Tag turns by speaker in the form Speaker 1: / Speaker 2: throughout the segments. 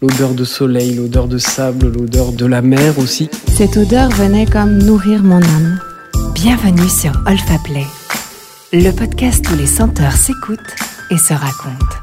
Speaker 1: L'odeur de soleil, l'odeur de sable, l'odeur de la mer aussi.
Speaker 2: Cette odeur venait comme nourrir mon âme.
Speaker 3: Bienvenue sur Olfa Play, le podcast où les senteurs s'écoutent et se racontent.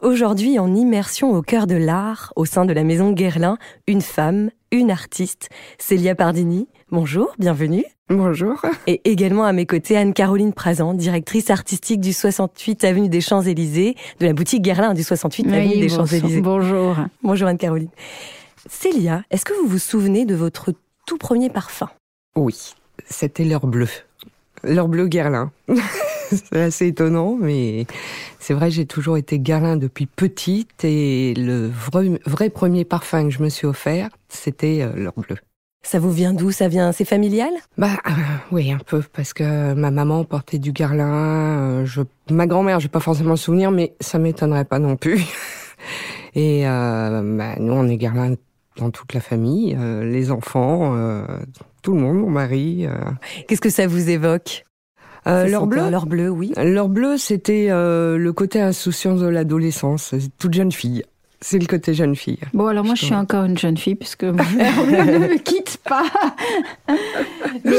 Speaker 4: Aujourd'hui, en immersion au cœur de l'art, au sein de la maison Guerlain, une femme, une artiste, Célia Pardini. Bonjour, bienvenue.
Speaker 5: Bonjour.
Speaker 4: Et également à mes côtés, Anne-Caroline Prazan, directrice artistique du 68 Avenue des Champs-Élysées, de la boutique Guerlain du 68 Avenue des Champs-Élysées.
Speaker 2: Bonjour.
Speaker 4: Bonjour Anne-Caroline. Célia, est-ce que vous vous souvenez de votre tout premier parfum?
Speaker 5: Oui, c'était l'heure bleue. L'heure bleue Guerlain. c'est assez étonnant, mais c'est vrai, j'ai toujours été Guerlain depuis petite et le vrai, vrai, premier parfum que je me suis offert, c'était euh, l'heure bleue.
Speaker 4: Ça vous vient d'où? Ça vient, c'est familial?
Speaker 5: Bah euh, oui, un peu, parce que ma maman portait du Guerlain. Euh, je, ma grand-mère, j'ai pas forcément le souvenir, mais ça m'étonnerait pas non plus. Et euh, bah, nous, on est Guerlain dans toute la famille, euh, les enfants, euh, tout le monde, mon mari. euh.
Speaker 4: Qu'est-ce que ça vous évoque?
Speaker 5: Euh, bleue,
Speaker 4: senteurs, L'heure bleue, oui.
Speaker 5: L'heure bleue, c'était euh, le côté insouciance de l'adolescence, toute jeune fille. C'est le côté jeune fille.
Speaker 2: Bon, alors moi, je suis encore une jeune fille puisque mon père ne me quitte pas. Mais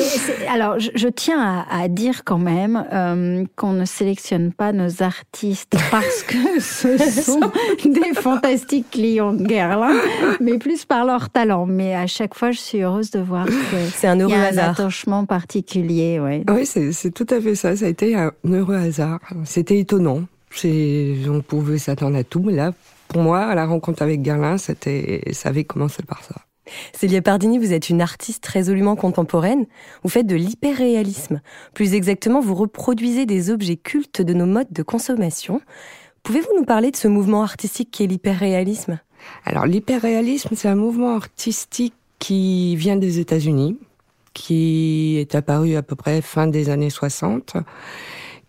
Speaker 2: alors, je, je tiens à, à dire quand même euh, qu'on ne sélectionne pas nos artistes parce que ce sont des fantastiques clients de Guerlain, mais plus par leur talent. Mais à chaque fois, je suis heureuse de voir
Speaker 4: C'est un heureux
Speaker 2: y a un
Speaker 4: hasard.
Speaker 2: attachement particulier. Ouais.
Speaker 5: Oui, c'est tout à fait ça. Ça a été un heureux hasard. C'était étonnant. On pouvait s'attendre à tout, mais là, pour moi, la rencontre avec Guerlain, c'était, ça avait commencé par ça.
Speaker 4: Célia Pardini, vous êtes une artiste résolument contemporaine. Vous faites de l'hyperréalisme. Plus exactement, vous reproduisez des objets cultes de nos modes de consommation. Pouvez-vous nous parler de ce mouvement artistique qui est l'hyperréalisme?
Speaker 5: Alors, l'hyperréalisme, c'est un mouvement artistique qui vient des États-Unis, qui est apparu à peu près fin des années 60.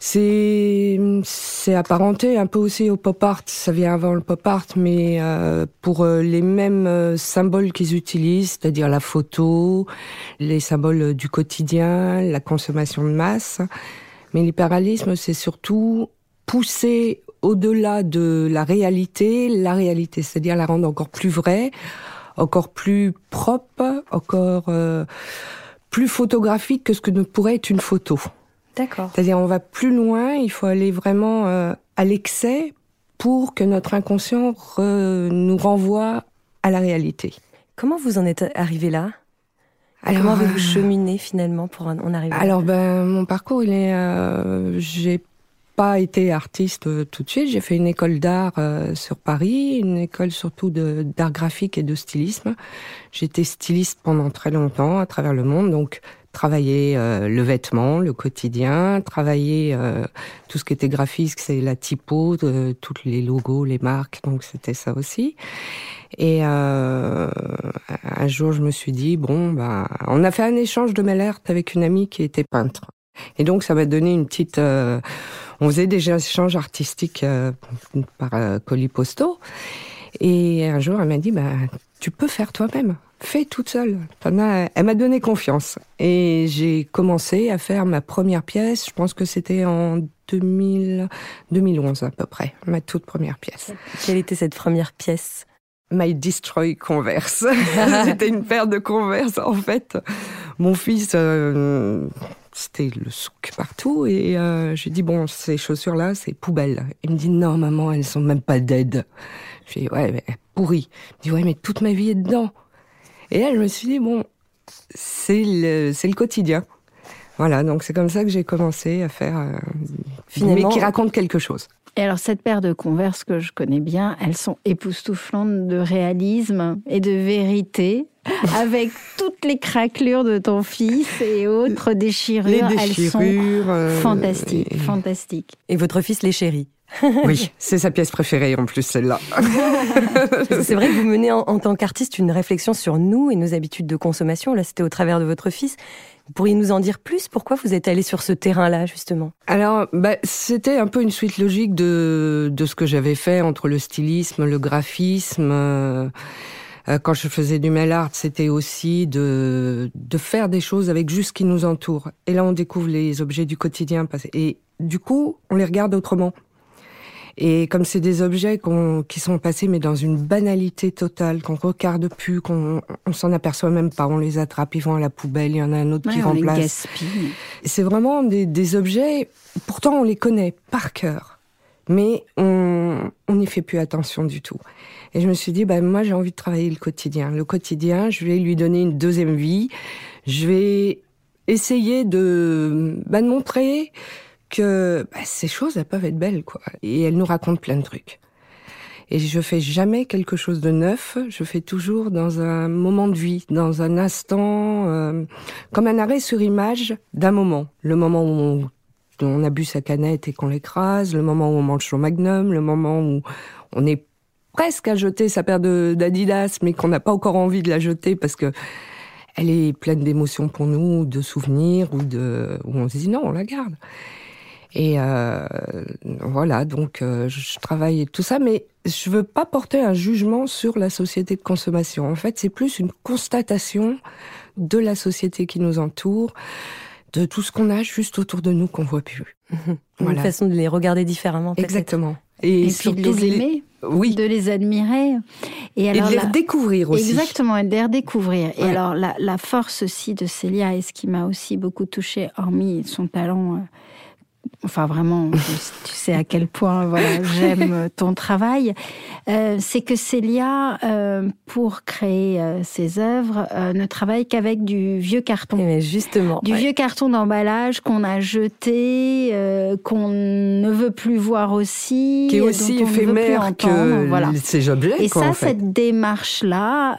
Speaker 5: C'est c'est apparenté un peu aussi au pop art. Ça vient avant le pop art, mais euh, pour euh, les mêmes euh, symboles qu'ils utilisent, c'est-à-dire la photo, les symboles du quotidien, la consommation de masse. Mais l'hyperréalisme, c'est surtout pousser au-delà de la réalité, la réalité, c'est-à-dire la rendre encore plus vraie, encore plus propre, encore euh, plus photographique que ce que ne pourrait être une photo.
Speaker 4: D'accord.
Speaker 5: C'est-à-dire on va plus loin, il faut aller vraiment euh, à l'excès pour que notre inconscient re- nous renvoie à la réalité.
Speaker 4: Comment vous en êtes arrivé là?
Speaker 5: Alors,
Speaker 4: Comment avez-vous
Speaker 5: euh,
Speaker 4: cheminé finalement pour en arriver là?
Speaker 5: Alors ben mon parcours il est euh, j'ai pas été artiste euh, tout de suite, j'ai fait une école d'art euh, sur Paris, une école surtout de d'art graphique et de stylisme. J'étais styliste pendant très longtemps à travers le monde donc travailler euh, le vêtement, le quotidien, travailler euh, tout ce qui était graphique, c'est la typo, de, tous les logos, les marques, donc c'était ça aussi. Et euh, un jour, je me suis dit bon, ben, on a fait un échange de art avec une amie qui était peintre. Et donc, ça m'a donné une petite. euh, on faisait des échanges artistiques euh, par euh, colis postaux. Et un jour, elle m'a dit ben, tu peux faire toi-même. Fais toute seule. Elle m'a donné confiance. Et j'ai commencé à faire ma première pièce. Je pense que c'était en 2000... 2011 à peu près. Ma toute première pièce.
Speaker 4: Quelle était cette première pièce?
Speaker 5: My Destroy Converse. c'était une paire de Converse. En fait, mon fils, euh, c'était le souk partout. Et euh, j'ai dit, bon, ces chaussures-là, c'est poubelle. Il me dit, non, maman, elles sont même pas dead. J'ai dit, ouais, mais pourries. Il me dit, ouais, mais toute ma vie est dedans. Et là, je me suis dit, bon, c'est le, c'est le quotidien. Voilà, donc c'est comme ça que j'ai commencé à faire, euh,
Speaker 4: Finalement-
Speaker 5: mais qui raconte quelque chose.
Speaker 2: Et alors, cette paire de Converse que je connais bien, elles sont époustouflantes de réalisme et de vérité, avec toutes les craquelures de ton fils et autres déchirures.
Speaker 5: Les
Speaker 2: elles sont
Speaker 5: déchirures. euh,
Speaker 2: fantastiques,
Speaker 5: et-
Speaker 2: fantastiques.
Speaker 4: Et votre fils les chérit.
Speaker 5: Oui, c'est sa pièce préférée en plus, celle-là.
Speaker 4: C'est vrai que vous menez en, en tant qu'artiste une réflexion sur nous et nos habitudes de consommation. Là, c'était au travers de votre fils. Vous pourriez nous en dire plus? Pourquoi vous êtes allé sur ce terrain-là, justement?
Speaker 5: Alors, bah, c'était un peu une suite logique de, de ce que j'avais fait entre le stylisme, le graphisme. euh, euh, quand je faisais du mail art, c'était aussi de, de faire des choses avec juste ce qui nous entoure. Et là, on découvre les objets du quotidien. Et du coup, on les regarde autrement. Et comme c'est des objets qui sont passés mais dans une banalité totale, qu'on regarde plus, qu'on on, s'en aperçoit même pas, on les attrape, ils vont à la poubelle, il y en a un autre qui remplace. C'est vraiment des, des objets, pourtant on les connaît par cœur, mais on n'y fait plus attention du tout. Et je me suis dit, bah, moi j'ai envie de travailler le quotidien. Le quotidien, je vais lui donner une deuxième vie. Je vais essayer de, bah, de montrer que bah, ces choses, elles peuvent être belles, quoi. Et elles nous racontent plein de trucs. Et je fais jamais quelque chose de neuf. Je fais toujours dans un moment de vie, dans un instant, euh, comme un arrêt sur image d'un moment. Le moment où on, a bu sa canette et qu'on l'écrase, le moment où on mange son magnum, le moment où on est presque à jeter sa paire d'Adidas, mais qu'on n'a pas encore envie de la jeter parce que elle est pleine d'émotions pour nous, de souvenirs, ou de, où on se dit non, on la garde. Et euh, voilà, donc euh, je travaille tout ça, mais je veux pas porter un jugement sur la société de consommation. En fait, c'est plus une constatation de la société qui nous entoure, de tout ce qu'on a juste autour de nous qu'on voit plus.
Speaker 4: Une façon de les regarder différemment.
Speaker 5: Exactement.
Speaker 2: Et, puis de les aimer, oui. de les admirer.
Speaker 5: Et, alors, de les redécouvrir aussi.
Speaker 2: Exactement, et de les redécouvrir. Et alors la, la, force aussi de Célia, et ce qui m'a aussi beaucoup touchée, hormis son talent euh, enfin vraiment, tu sais à quel point voilà, j'aime ton travail, euh, c'est que Célia, euh, pour créer euh, ses œuvres, ne travaille qu'avec du vieux carton.
Speaker 4: Mais justement.
Speaker 2: Du vieux carton d'emballage qu'on a jeté, qu'on ne veut plus voir aussi.
Speaker 5: Qui est aussi éphémère que voilà. ces objets.
Speaker 2: Et
Speaker 5: ça,
Speaker 2: cette démarche-là,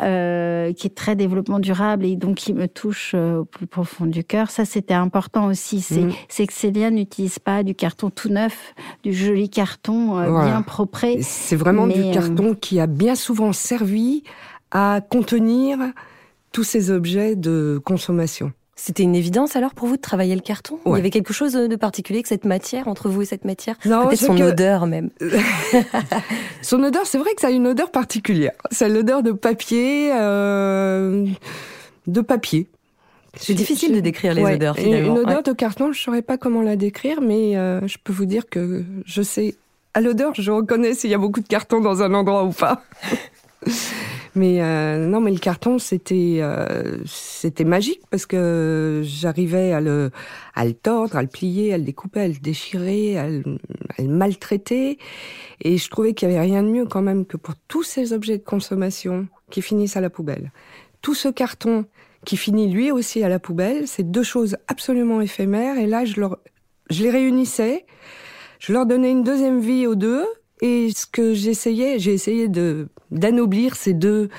Speaker 2: qui est très développement durable et donc qui me touche au plus profond du cœur, ça c'était important aussi. C'est mm. que Célia n'utilise pas du carton tout neuf, du joli carton euh, bien propre.
Speaker 5: C'est vraiment du euh, carton qui a bien souvent servi à contenir tous ces objets de consommation.
Speaker 4: C'était une évidence alors pour vous de travailler le carton? Il y avait quelque chose de particulier que cette matière, entre vous et cette matière? Peut-être son odeur même.
Speaker 5: son odeur, c'est vrai que ça a une odeur particulière. C'est l'odeur de papier, euh, de papier.
Speaker 4: C'est difficile de décrire les odeurs finalement.
Speaker 5: Une odeur de carton, je saurais pas comment la décrire, mais euh, je peux vous dire que je sais. À l'odeur, je reconnais s'il y a beaucoup de carton dans un endroit ou pas. mais euh, non, mais le carton, c'était euh, c'était magique parce que j'arrivais à le à le tordre, à le plier, à le découper, à le déchirer, à le, à le maltraiter, et je trouvais qu'il y avait rien de mieux quand même que pour tous ces objets de consommation qui finissent à la poubelle. Tout ce carton qui finit lui aussi à la poubelle. C'est deux choses absolument éphémères. Et là, je, les réunissais, je leur donnais une deuxième vie aux deux. Et ce que j'essayais, j'ai essayé de d'anoblir ces deux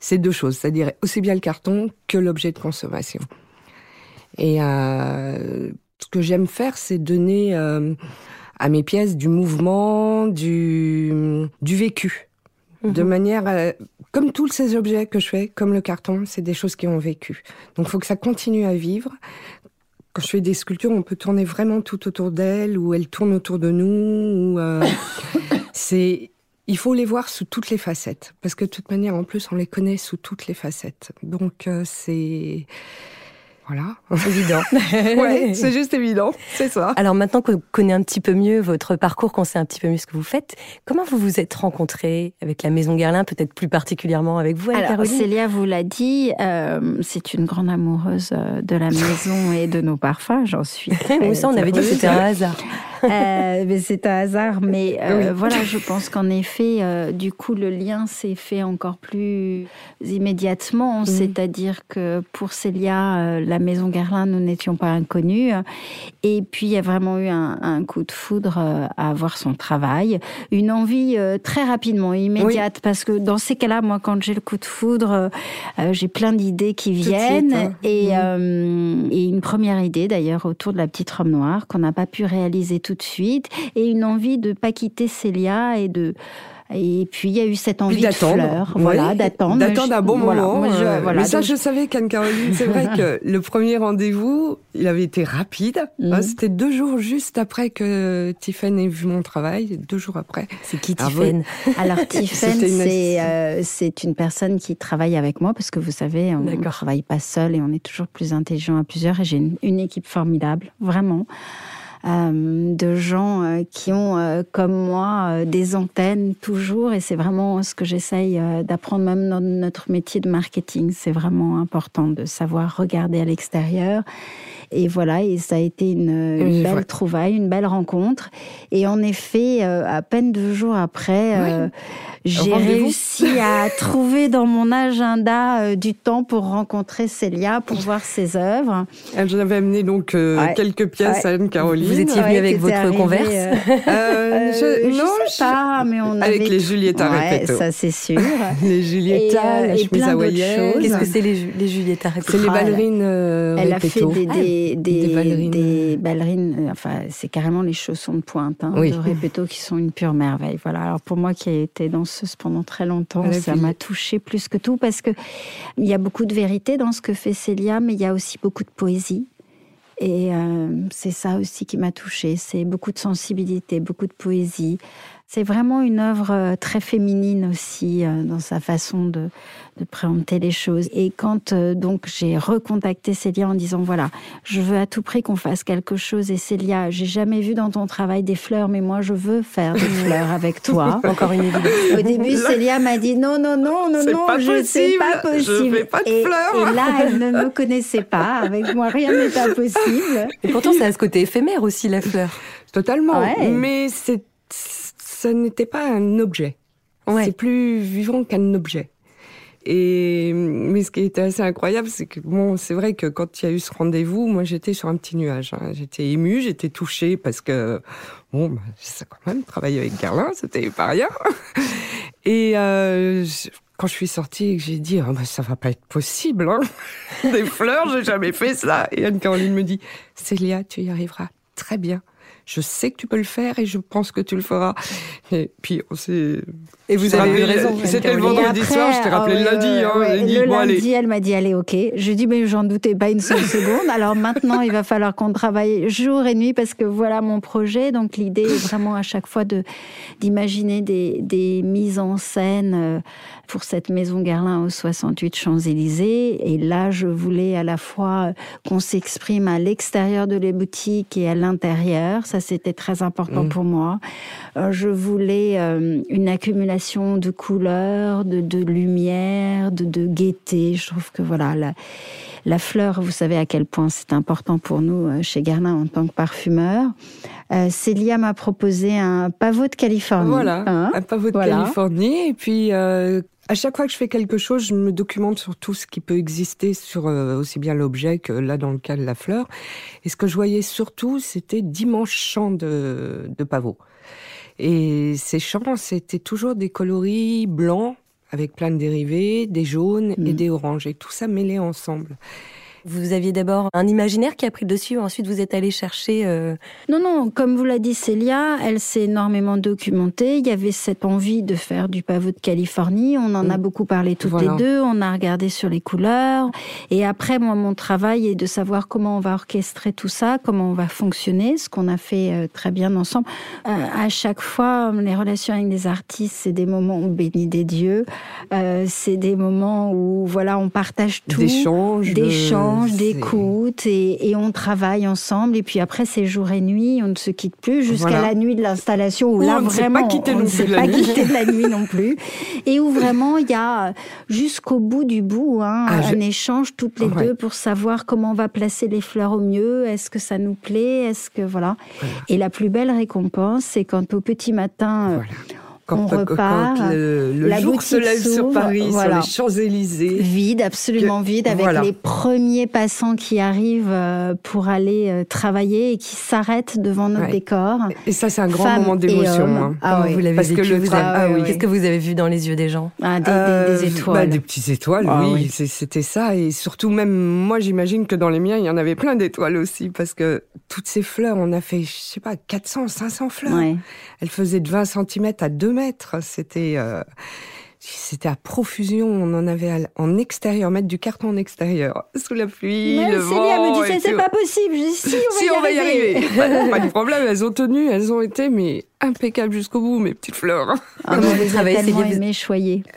Speaker 5: ces deux choses, c'est-à-dire aussi bien le carton que l'objet de consommation. Et euh, ce que j'aime faire, c'est donner euh, à mes pièces du mouvement, du du vécu, de mhm. manière à, comme tous ces objets que je fais, comme le carton, c'est des choses qui ont vécu. Donc il faut que ça continue à vivre. Quand je fais des sculptures, on peut tourner vraiment tout autour d'elles, ou elles tournent autour de nous. Ou, euh, c'est, il faut les voir sous toutes les facettes, parce que de toute manière, en plus, on les connaît sous toutes les facettes. Donc euh, c'est voilà.
Speaker 4: C'est évident.
Speaker 5: ouais, c'est juste évident, c'est ça.
Speaker 4: Alors maintenant qu'on connaît un petit peu mieux votre parcours, qu'on sait un petit peu mieux ce que vous faites, comment vous vous êtes rencontrés avec la Maison Guerlain, peut-être plus particulièrement avec vous,
Speaker 2: Alors, Célia vous l'a dit, euh, c'est une grande amoureuse euh, de la maison et de nos parfums, j'en suis.
Speaker 4: Oui, ça, on avait dit que c'était un hasard.
Speaker 2: euh, mais c'est un hasard, mais euh, voilà, je pense qu'en effet, euh, du coup, le lien s'est fait encore plus immédiatement, mm. c'est-à-dire que pour Célia, la maison Guerlain, nous n'étions pas inconnus, et puis il y a vraiment eu un, un coup de foudre à voir son travail, une envie très rapidement, immédiate, parce que dans ces cas-là, moi, quand j'ai le coup de foudre, j'ai plein d'idées qui viennent, hein. et, mm. et une première idée d'ailleurs autour de la petite robe noire qu'on n'a pas pu réaliser tout de suite et une envie de pas quitter Célia et de et puis il y a eu cette envie de fleurs, voilà, d'attendre.
Speaker 5: D'attendre un bon moment. Euh, mais ça, je savais qu'Anne-Caroline, c'est vrai que le premier rendez-vous, il avait été rapide. Mhm. Hein, c'était deux jours juste après que Tiffen ait vu mon travail, deux jours après.
Speaker 4: C'est qui Tiffen
Speaker 2: Alors Tiffen, c'est euh, c'est une personne qui travaille avec moi parce que vous savez, on ne travaille pas seul et on est toujours plus intelligent à plusieurs. Et j'ai une, une équipe formidable, vraiment. Euh, de gens euh, qui ont, euh, comme moi, des antennes toujours. Et c'est vraiment ce que j'essaye d'apprendre même dans notre métier de marketing. C'est vraiment important de savoir regarder à l'extérieur. Et voilà, et ça a été une, belle trouvaille, une belle rencontre. Et en effet, à peine deux jours après, j'ai réussi à trouver dans mon agenda euh, du temps pour rencontrer Célia, pour voir ses œuvres.
Speaker 5: Avait amené donc euh, quelques pièces à Anne-Caroline.
Speaker 4: Vous étiez venue avec votre converse
Speaker 2: euh, je, Non, je sais pas, mais on
Speaker 5: avait... Avec les Julietta
Speaker 2: ouais, ça c'est sûr.
Speaker 5: les Julietta, la chemise hawaïenne.
Speaker 4: Qu'est-ce que c'est les, les Julietta
Speaker 5: C'est les ballerines
Speaker 2: Elle a fait des, des, ballerines. Des ballerines enfin, c'est carrément les chaussons de pointe hein, de Repetto qui sont une pure merveille. Voilà. Alors pour moi qui ai été dans pendant très longtemps. Ça m'a touché plus que tout parce que il y a beaucoup de vérité dans ce que fait Célia, mais il y a aussi beaucoup de poésie. Et euh, c'est ça aussi qui m'a touchée. C'est beaucoup de sensibilité, beaucoup de poésie. C'est vraiment une œuvre euh, très féminine aussi euh, dans sa façon de, de préempter les choses. Et quand euh, donc j'ai recontacté Célia en disant voilà, je veux à tout prix qu'on fasse quelque chose. Et Célia, j'ai jamais vu dans ton travail des fleurs, mais moi je veux faire des fleurs avec toi.
Speaker 4: Encore une évidence.
Speaker 2: Au début, Célia m'a dit non, non, non, non, non, je sais pas possible.
Speaker 5: Je pas de
Speaker 2: et,
Speaker 5: fleurs.
Speaker 2: Et là, elle ne me connaissait pas. Avec moi, rien n'est impossible.
Speaker 4: Et pourtant, ça a ce côté éphémère aussi la fleur.
Speaker 5: Totalement. Mais c'est, ça n'était pas un objet. C'est plus vivant qu'un objet. Et mais ce qui était assez incroyable, c'est que bon, c'est vrai que quand il y a eu ce rendez-vous, moi j'étais sur un petit nuage. Hein. J'étais émue, j'étais touchée parce que bon, bah, sais quand même travailler avec Garlin, c'était pas rien. Et euh, quand je suis sortie et que j'ai dit, oh, bah, ça va pas être possible, hein. des fleurs, j'ai jamais fait ça. Et Anne-Caroline me dit, Célia, tu y arriveras très bien je sais que tu peux le faire et je pense que tu le feras. Et puis on s'est.
Speaker 4: Et vous avez eu raison.
Speaker 5: C'était le vendredi soir, je t'ai rappelé le lundi.
Speaker 2: Hein, dit, le lundi, elle m'a dit allez, ok. Je dis mais j'en doutais pas une seule seconde. Alors maintenant, il va falloir qu'on travaille jour et nuit parce que voilà mon projet. Donc l'idée est vraiment à chaque fois de d'imaginer des, des mises en scène euh, pour cette maison Garlin au 68 Champs-Élysées. Et là, je voulais à la fois qu'on s'exprime à l'extérieur de les boutiques et à l'intérieur ça c'était très important mmh. pour moi. Euh, je voulais euh, une accumulation de couleurs, de, de lumière, de, de, gaieté. Je trouve que voilà, la, la, fleur, vous savez à quel point c'est important pour nous euh, chez Garnin en tant que parfumeur. Célia m'a proposé un pavot de Californie.
Speaker 5: Voilà, hein un pavot de Californie. Et puis, à chaque fois que je fais quelque chose, je me documente sur tout ce qui peut exister sur euh, aussi bien l'objet que là dans le cas de la fleur. Et ce que je voyais surtout, c'était d'immenses champs de, de pavots. Et ces champs, c'était toujours des coloris blancs avec plein de dérivés, des jaunes et mmh. des oranges, et tout ça mêlé ensemble.
Speaker 4: Vous aviez d'abord un imaginaire qui a pris le dessus, ensuite vous êtes allé chercher. Euh,
Speaker 2: non, non, comme vous l'a dit Célia, elle s'est énormément documentée. Il y avait cette envie de faire du pavot de Californie. On en a mm. beaucoup parlé toutes les deux. On a regardé sur les couleurs. Et après, moi, mon travail est de savoir comment on va orchestrer tout ça, comment on va fonctionner, ce qu'on a fait euh, très bien ensemble. Euh, à chaque fois, les relations avec les artistes, c'est des moments bénis des dieux. c'est des moments où, voilà, on partage tout.
Speaker 5: D'échanges.
Speaker 2: D'échanges d'écoute et, on travaille ensemble. Et puis après, c'est jour et nuit, on ne se quitte plus jusqu'à la nuit de l'installation où, là, vraiment, on ne s'est pas quitté de la nuit non plus. Et où vraiment, il y a jusqu'au bout du bout hein, ah, un échange toutes les deux pour savoir comment on va placer les fleurs au mieux. Est-ce que ça nous plaît? Est-ce que voilà. Et la plus belle récompense, c'est quand au petit matin
Speaker 5: quand,
Speaker 2: on repart,
Speaker 5: le, jour se lève sur Paris, sur les Champs-Élysées.
Speaker 2: Vide, absolument vide, avec les premiers passants qui arrivent euh, pour aller euh, travailler et qui s'arrêtent devant notre décor.
Speaker 5: Et ça, c'est un grand moment d'émotion.
Speaker 4: Hein. Ah, oui. vous l'avez Parce que le ah Qu'est-ce que vous avez vu dans les yeux des gens?
Speaker 2: Ah, des, des, euh, étoiles.
Speaker 5: Bah, des petites étoiles, ah oui. C'était ça. Et surtout, même moi, j'imagine que dans les miens, il y en avait plein d'étoiles aussi. Parce que toutes ces fleurs, on a fait, je sais pas, 400, 500 fleurs. Elles faisaient de 20 cm à 2 mètres. C'était euh, c'était à profusion. On en avait en extérieur, mettre du carton en extérieur, sous la pluie, le vent.
Speaker 2: me disait c'est pas possible. Je dis, si, on va, y, arriver.
Speaker 5: pas de problème. Elles ont tenu, elles ont été mais impeccables jusqu'au bout, mes petites fleurs.
Speaker 2: Ah, on les a tellement.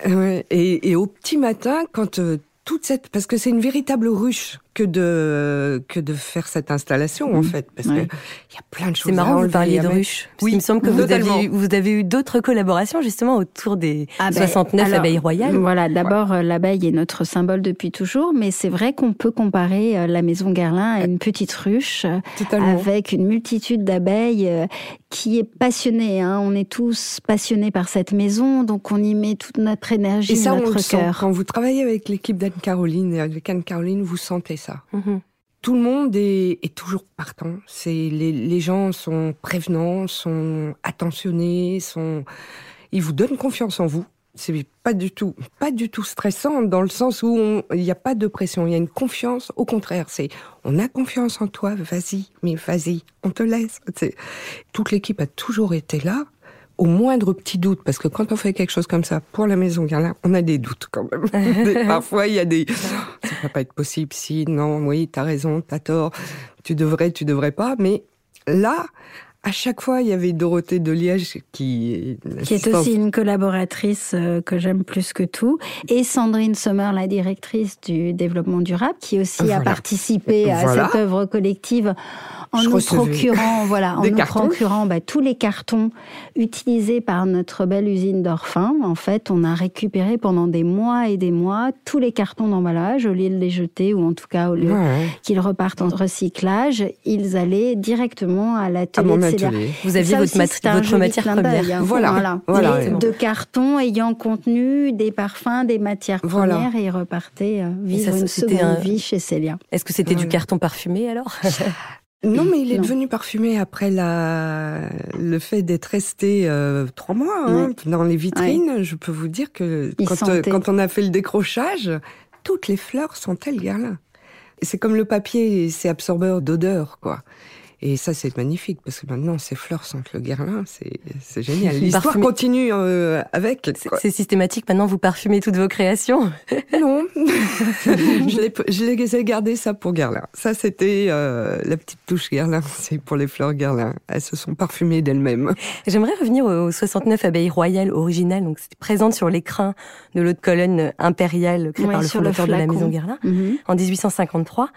Speaker 5: Ouais, et, et, au petit matin, quand euh, toute cette, parce que c'est une véritable ruche que de que de faire cette installation en fait parce
Speaker 2: Ouais.
Speaker 5: que il y a plein de choses
Speaker 4: C'est marrant
Speaker 5: à
Speaker 4: vous parliez de ruches.
Speaker 5: Oui,
Speaker 4: qu'il me semble que vous avez, eu, vous avez eu d'autres collaborations justement autour des
Speaker 2: Ah ben,
Speaker 4: 69
Speaker 2: alors,
Speaker 4: abeilles royales.
Speaker 2: Voilà, d'abord euh, l'abeille est notre symbole depuis toujours, mais c'est vrai qu'on peut comparer euh, la maison Guerlain à une petite ruche euh,
Speaker 5: totalement
Speaker 2: avec une multitude d'abeilles euh, qui est passionnée. hein. On est tous passionnés par cette maison, donc on y met toute notre énergie,
Speaker 5: et ça on le
Speaker 2: notre
Speaker 5: sent
Speaker 2: cœur.
Speaker 5: quand vous travaillez avec l'équipe d'Anne-Caroline et avec Anne-Caroline vous sentez ça
Speaker 4: Mhm.
Speaker 5: tout le monde est, est toujours partant. C'est les, les gens sont prévenants, sont attentionnés, sont ils vous donnent confiance en vous. C'est pas du tout, pas du tout stressant dans le sens où il n'y a pas de pression, il y a une confiance. Au contraire, c'est on a confiance en toi, vas-y, mais vas-y, on te laisse. Toute l'équipe a toujours été là. Au moindre petit doute, parce que quand on fait quelque chose comme ça pour la maison Guerlain, on a des doutes quand même. Des- Parfois, il y a des, ça peut pas être possible. Si, non, oui, t'as raison, t'as tort. Tu devrais, tu devrais pas. Mais là, à chaque fois, il y avait Dorothée de Liège qui,
Speaker 2: qui est aussi une collaboratrice euh, que j'aime plus que tout, et Sandrine Sommer, la directrice du développement durable, qui aussi a
Speaker 5: Voilà.
Speaker 2: participé à cette œuvre collective en
Speaker 5: Je
Speaker 2: nous procurant, voilà, en nous
Speaker 5: cartons.
Speaker 2: procurant bah, tous les cartons utilisés par notre belle usine d'Orphin. En fait, on a récupéré pendant des mois et des mois tous les cartons d'emballage au lieu de les jeter ou en tout cas au lieu
Speaker 5: Ouais,
Speaker 2: qu'ils repartent en recyclage, ils allaient directement à
Speaker 5: à
Speaker 2: l'atelier
Speaker 5: mon
Speaker 2: de
Speaker 5: atelier.
Speaker 4: Vous aviez
Speaker 2: Ça
Speaker 4: votre,
Speaker 2: aussi,
Speaker 4: votre matière première.
Speaker 2: hein.
Speaker 5: Voilà,
Speaker 2: de cartons ayant contenu des parfums, des matières
Speaker 5: Voilà.
Speaker 2: premières et ils repartaient euh, vivre
Speaker 4: ça,
Speaker 2: une
Speaker 4: c'était
Speaker 2: seconde
Speaker 4: un-
Speaker 2: vie chez Célia.
Speaker 4: Est-ce que c'était du carton parfumé alors?
Speaker 5: Non, mais il est
Speaker 2: Non.
Speaker 5: devenu parfumé après la... le fait d'être resté euh, trois mois hein, dans les vitrines. Je peux vous dire que quand, euh, quand on a fait le décrochage, toutes les fleurs sentaient le Guerlain. Et C'est comme le papier, c'est absorbeur d'odeur, quoi. Et ça, c'est magnifique, parce que maintenant, ces fleurs sentent le Guerlain, c'est c'est génial. L'histoire
Speaker 4: Parfumé.
Speaker 5: continue euh, avec.
Speaker 4: C'est
Speaker 5: quoi.
Speaker 4: c'est systématique. Maintenant, vous parfumez toutes vos créations.
Speaker 5: Non, je l'ai- je les ai gardé ça pour Guerlain. Ça, c'était euh, la petite touche Guerlain, c'est pour les fleurs Guerlain. Elles se sont parfumées d'elles-mêmes.
Speaker 4: J'aimerais revenir aux 69 abeilles royales originales, donc c'était présente sur l'écrin de l'autre colonne impériale créée
Speaker 2: Ouais,
Speaker 4: par le
Speaker 2: sur le
Speaker 4: fondateur de la maison Guerlain
Speaker 2: Mhm.
Speaker 4: en 1853.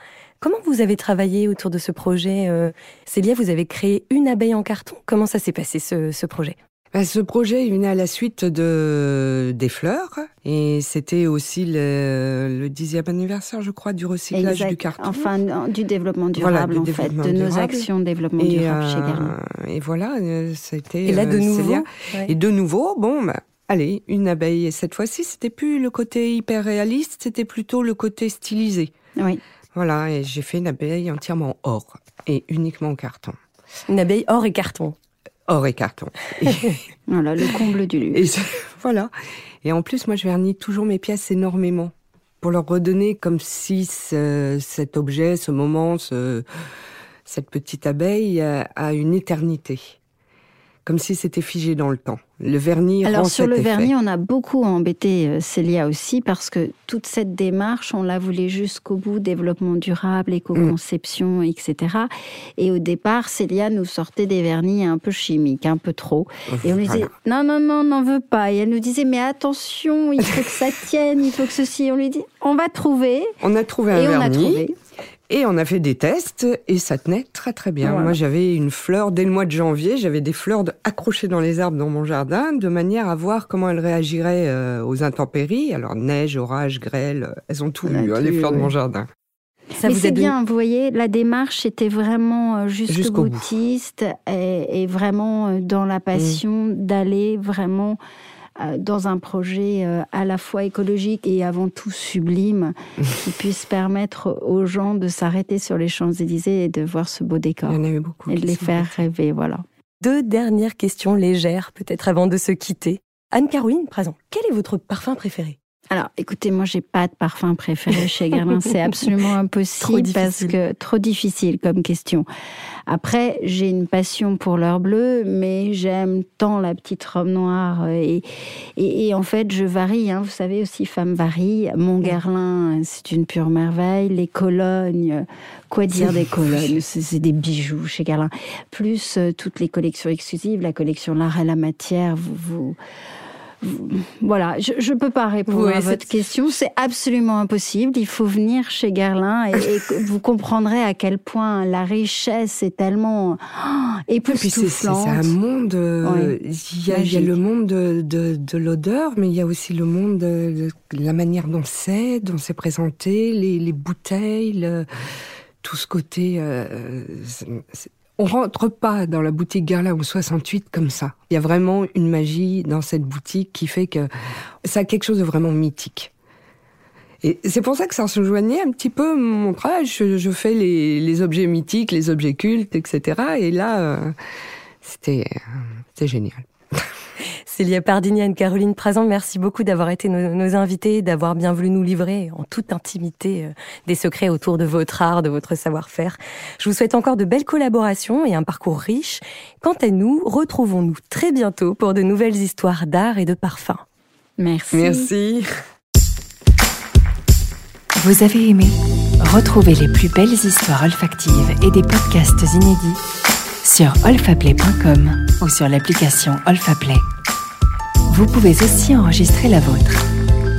Speaker 4: Comment vous avez travaillé autour de ce projet euh, Célia, vous avez créé une abeille en carton. Comment ça s'est passé ce, ce projet?
Speaker 5: Ben, Ce projet il venait à la suite de des fleurs et c'était aussi le, le dixième anniversaire, je crois, du recyclage
Speaker 2: Exact.
Speaker 5: du carton.
Speaker 2: Enfin, non, du développement
Speaker 5: Voilà,
Speaker 2: durable,
Speaker 5: du
Speaker 2: en fait, de nos actions de développement
Speaker 5: et,
Speaker 2: durable chez
Speaker 5: euh,
Speaker 2: Guerlain.
Speaker 5: et voilà, euh, c'était.
Speaker 4: Et là, de
Speaker 5: euh,
Speaker 4: nouveau? Ouais.
Speaker 5: Et de nouveau, bon, bah, allez, une abeille. Et cette fois-ci, c'était plus le côté hyper réaliste, c'était plutôt le côté stylisé.
Speaker 2: Oui.
Speaker 5: Voilà, et j'ai fait une abeille entièrement or et uniquement en carton.
Speaker 4: Une abeille or et carton.
Speaker 5: Or et carton. Et,
Speaker 2: Voilà, le comble du luxe.
Speaker 5: et voilà. Et en plus, moi, je vernis toujours mes pièces énormément pour leur redonner comme si ce- cet objet, ce moment, ce- cette petite abeille euh, a une éternité. Comme si c'était figé dans le temps. Le vernis
Speaker 2: Alors
Speaker 5: rend
Speaker 2: sur
Speaker 5: cet
Speaker 2: le
Speaker 5: effet.
Speaker 2: vernis, on a beaucoup embêté euh, Célia aussi parce que toute cette démarche, on la voulait jusqu'au bout, développement durable, éco-conception,
Speaker 5: Mm.
Speaker 2: etc. Et au départ, Célia nous sortait des vernis un peu chimiques, un peu trop. Et on lui disait non, non, non, n'en veut pas. Et elle nous disait mais attention, il faut que ça tienne, il faut que ceci. On lui dit on va trouver.
Speaker 5: On a trouvé un
Speaker 2: Et on a
Speaker 5: vernis.
Speaker 2: trouvé.
Speaker 5: Et on a fait des tests et ça tenait très très bien.
Speaker 2: Voilà.
Speaker 5: Moi j'avais une fleur dès le mois de janvier, j'avais des fleurs de- accrochées dans les arbres dans mon jardin de manière à voir comment elles réagiraient euh, aux intempéries. Alors neige, orage, grêle, euh, elles ont tout eu, hein, les
Speaker 2: eu,
Speaker 5: fleurs de mon jardin.
Speaker 4: Ça
Speaker 2: Mais c'est
Speaker 4: donné-
Speaker 2: bien, vous voyez, la démarche était vraiment euh, jusqu'au
Speaker 5: Jusqu'au bout.
Speaker 2: boutiste et, et vraiment dans la passion
Speaker 5: Mm.
Speaker 2: d'aller vraiment dans un projet euh, à la fois écologique et avant tout sublime qui puisse permettre aux gens de s'arrêter sur les Champs-Élysées et de voir ce beau décor
Speaker 5: Il y en a eu beaucoup.
Speaker 2: et de les faire rêver, voilà.
Speaker 4: Deux dernières questions légères, peut-être avant de se quitter. Anne-Caroline, présent, quel est votre parfum préféré?
Speaker 2: Alors, écoutez, moi, j'ai pas de parfum préféré chez Guerlain. C'est absolument impossible parce que trop difficile comme question. Après, j'ai une passion pour l'heure bleue, mais j'aime tant la petite robe noire et, et, et en fait, je varie. Hein, vous savez aussi, femme varie. Mon Guerlain, c'est une pure merveille. Les colognes, euh, quoi dire des colognes? C'est c'est des bijoux chez Guerlain. Plus euh, toutes les collections exclusives, la collection l'art et la matière. Vous, vous voilà, je ne peux pas répondre à votre question. C'est absolument impossible. Il faut venir chez Guerlain et, vous comprendrez à quel point la richesse est tellement oh, époustouflante.
Speaker 5: C'est un monde. Euh, il, y a, le monde de, de, l'odeur, mais il y a aussi le monde de, la manière dont c'est, dont c'est présenté, les, les bouteilles, tout ce côté. Euh, on rentre pas dans la boutique Guerlain au 68 comme ça. Il y a vraiment une magie dans cette boutique qui fait que ça a quelque chose de vraiment mythique. Et c'est pour ça que ça se rejoignait un petit peu mon travail. Je, fais les, objets mythiques, les objets cultes, etc. Et là, euh, c'était, c'était génial.
Speaker 4: Célia Pardini, Caroline Prazan, merci beaucoup d'avoir été nos, invités, d'avoir bien voulu nous livrer en toute intimité euh, des secrets autour de votre art, de votre savoir-faire. Je vous souhaite encore de belles collaborations et un parcours riche. Quant à nous, retrouvons-nous très bientôt pour de nouvelles histoires d'art et de parfum.
Speaker 2: Merci.
Speaker 5: Merci.
Speaker 3: Vous avez aimé Retrouvez les plus belles histoires olfactives et des podcasts inédits sur olfaplay.com ou sur l'application Olfaplay. Vous pouvez aussi enregistrer la vôtre.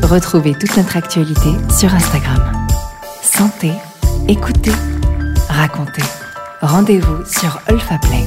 Speaker 3: Retrouvez toute notre actualité sur Instagram. Sentez, écoutez, racontez. Rendez-vous sur Olfaplay.